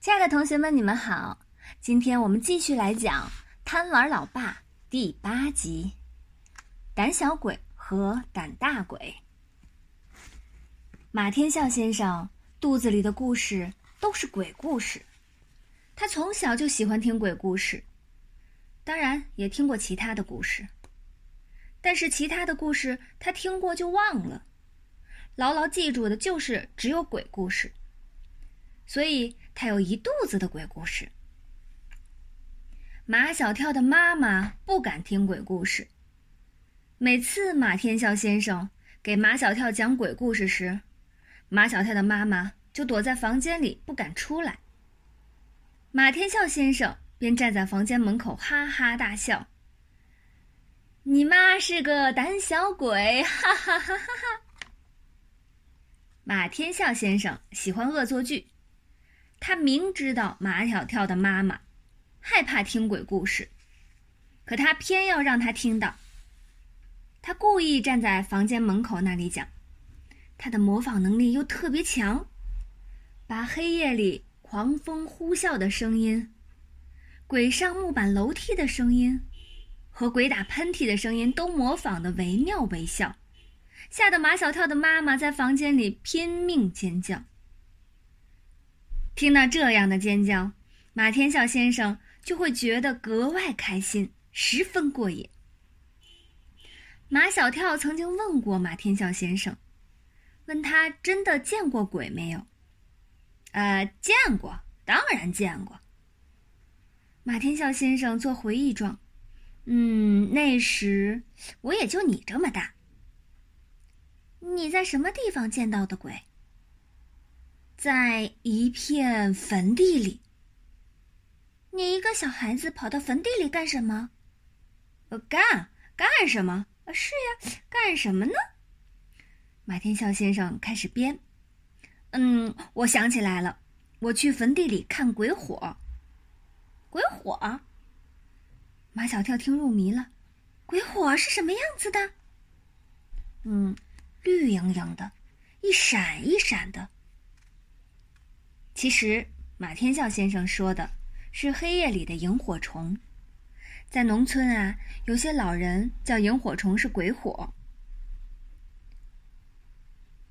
亲爱的同学们，你们好！今天我们继续来讲《贪玩老爸》第八集《胆小鬼和胆大鬼》。马天笑先生肚子里的故事都是鬼故事，他从小就喜欢听鬼故事，当然也听过其他的故事，但是其他的故事他听过就忘了，牢牢记住的就是只有鬼故事。所以他有一肚子的鬼故事。马小跳的妈妈不敢听鬼故事。每次马天笑先生给马小跳讲鬼故事时，马小跳的妈妈就躲在房间里不敢出来。马天笑先生便站在房间门口哈哈大笑：“你妈是个胆小鬼！”哈哈哈哈哈。马天笑先生喜欢恶作剧。他明知道马小跳的妈妈害怕听鬼故事，可他偏要让他听到。他故意站在房间门口那里讲，他的模仿能力又特别强，把黑夜里狂风呼啸的声音、鬼上木板楼梯的声音和鬼打喷嚏的声音都模仿的惟妙惟肖，吓得马小跳的妈妈在房间里拼命尖叫。听到这样的尖叫，马天笑先生就会觉得格外开心，十分过瘾。马小跳曾经问过马天笑先生，问他真的见过鬼没有？呃，见过，当然见过。马天笑先生做回忆状，嗯，那时我也就你这么大。你在什么地方见到的鬼？在一片坟地里，你一个小孩子跑到坟地里干什么？呃，干干什么？是呀，干什么呢？马天笑先生开始编。嗯，我想起来了，我去坟地里看鬼火。鬼火？马小跳听入迷了。鬼火是什么样子的？嗯，绿莹莹的，一闪一闪的。其实，马天笑先生说的是黑夜里的萤火虫。在农村啊，有些老人叫萤火虫是鬼火。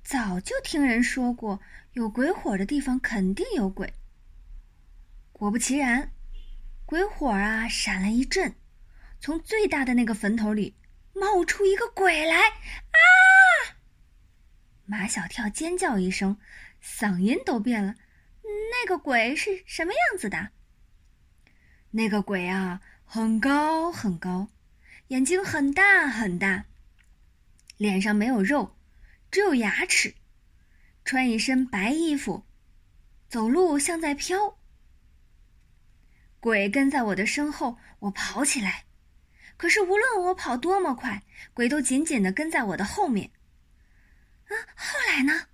早就听人说过，有鬼火的地方肯定有鬼。果不其然，鬼火啊闪了一阵，从最大的那个坟头里冒出一个鬼来！啊！马小跳尖叫一声，嗓音都变了。那个鬼是什么样子的？那个鬼啊，很高很高，眼睛很大很大，脸上没有肉，只有牙齿，穿一身白衣服，走路像在飘。鬼跟在我的身后，我跑起来，可是无论我跑多么快，鬼都紧紧的跟在我的后面。啊，后来呢？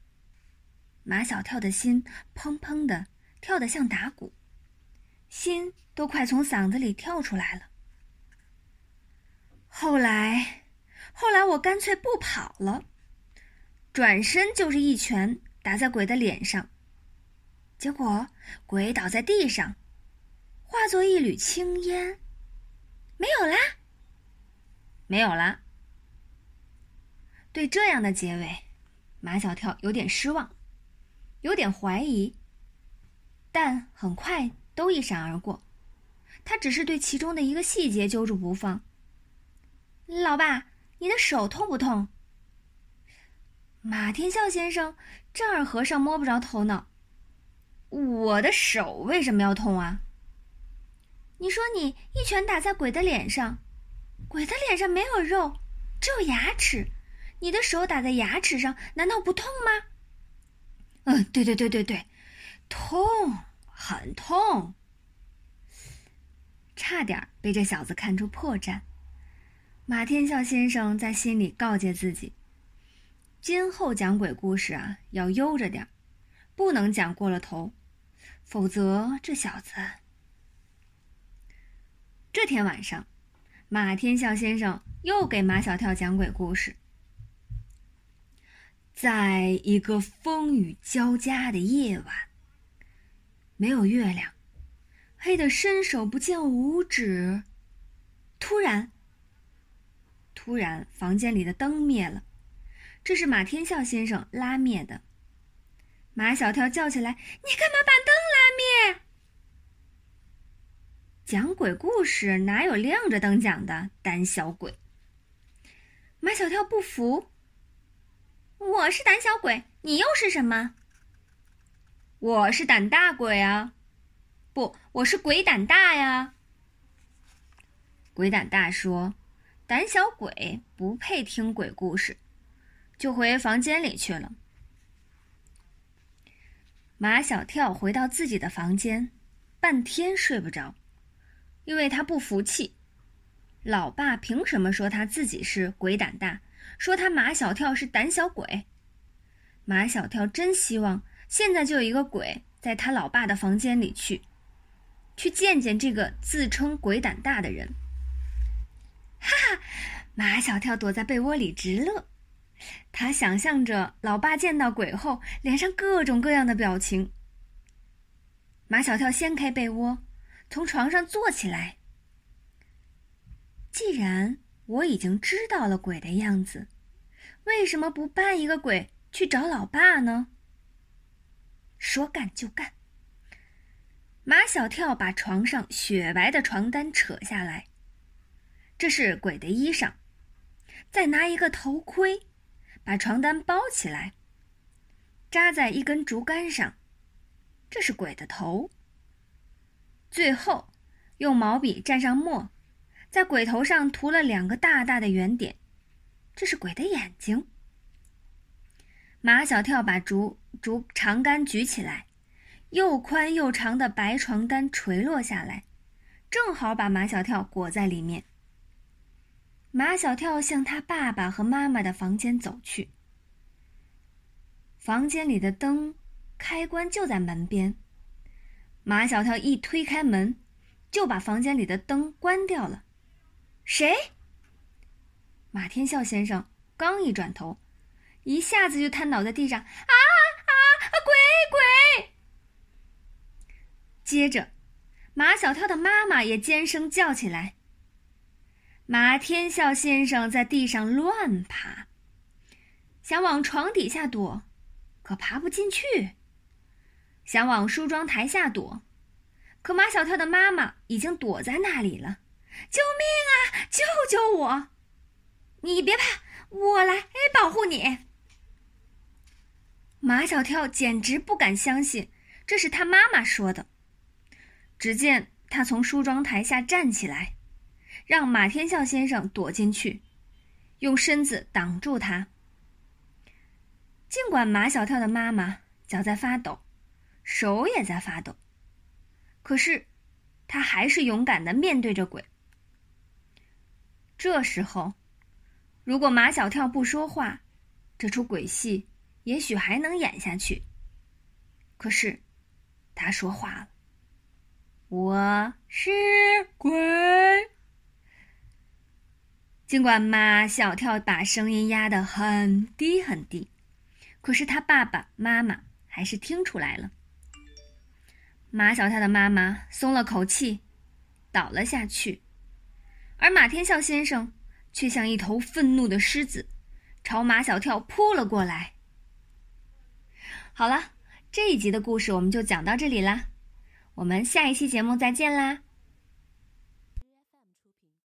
马小跳的心砰砰的跳得像打鼓，心都快从嗓子里跳出来了。后来，后来我干脆不跑了，转身就是一拳打在鬼的脸上，结果鬼倒在地上，化作一缕青烟，没有啦，没有啦。对这样的结尾，马小跳有点失望。有点怀疑，但很快都一闪而过。他只是对其中的一个细节揪住不放。老爸，你的手痛不痛？马天笑先生丈二和尚摸不着头脑。我的手为什么要痛啊？你说你一拳打在鬼的脸上，鬼的脸上没有肉，只有牙齿，你的手打在牙齿上，难道不痛吗？嗯，对对对对对，痛，很痛，差点被这小子看出破绽。马天笑先生在心里告诫自己：今后讲鬼故事啊，要悠着点不能讲过了头，否则这小子……这天晚上，马天笑先生又给马小跳讲鬼故事。在一个风雨交加的夜晚，没有月亮，黑的伸手不见五指。突然，突然，房间里的灯灭了，这是马天笑先生拉灭的。马小跳叫起来：“你干嘛把灯拉灭？”讲鬼故事哪有亮着灯讲的？胆小鬼！马小跳不服：“我是胆小鬼，你又是什么？”“我是胆大鬼啊！”“不，我是鬼胆大呀！”鬼胆大说：“胆小鬼不配听鬼故事，就回房间里去了。”马小跳回到自己的房间，半天睡不着。因为他不服气，老爸凭什么说他自己是鬼胆大，说他马小跳是胆小鬼？马小跳真希望现在就有一个鬼在他老爸的房间里去，去见见这个自称鬼胆大的人。哈哈，马小跳躲在被窝里直乐，他想象着老爸见到鬼后脸上各种各样的表情。马小跳掀开被窝。从床上坐起来。既然我已经知道了鬼的样子，为什么不扮一个鬼去找老爸呢？说干就干。马小跳把床上雪白的床单扯下来，这是鬼的衣裳。再拿一个头盔，把床单包起来，扎在一根竹竿上，这是鬼的头。最后，用毛笔蘸上墨，在鬼头上涂了两个大大的圆点，这是鬼的眼睛。马小跳把竹竹长杆举起来，又宽又长的白床单垂落下来，正好把马小跳裹在里面。马小跳向他爸爸和妈妈的房间走去，房间里的灯开关就在门边。马小跳一推开门，就把房间里的灯关掉了。谁？马天笑先生刚一转头，一下子就瘫倒在地上。啊啊啊！鬼鬼！接着，马小跳的妈妈也尖声叫起来。马天笑先生在地上乱爬，想往床底下躲，可爬不进去。想往梳妆台下躲，可马小跳的妈妈已经躲在那里了。救命啊！救救我！你别怕，我来保护你。马小跳简直不敢相信这是他妈妈说的。只见他从梳妆台下站起来，让马天笑先生躲进去，用身子挡住他。尽管马小跳的妈妈脚在发抖。手也在发抖，可是，他还是勇敢的面对着鬼。这时候，如果马小跳不说话，这出鬼戏也许还能演下去。可是，他说话了：“我是鬼。”尽管马小跳把声音压得很低很低，可是他爸爸妈妈还是听出来了。马小跳的妈妈松了口气，倒了下去，而马天笑先生却像一头愤怒的狮子，朝马小跳扑了过来。好了，这一集的故事我们就讲到这里啦，我们下一期节目再见啦。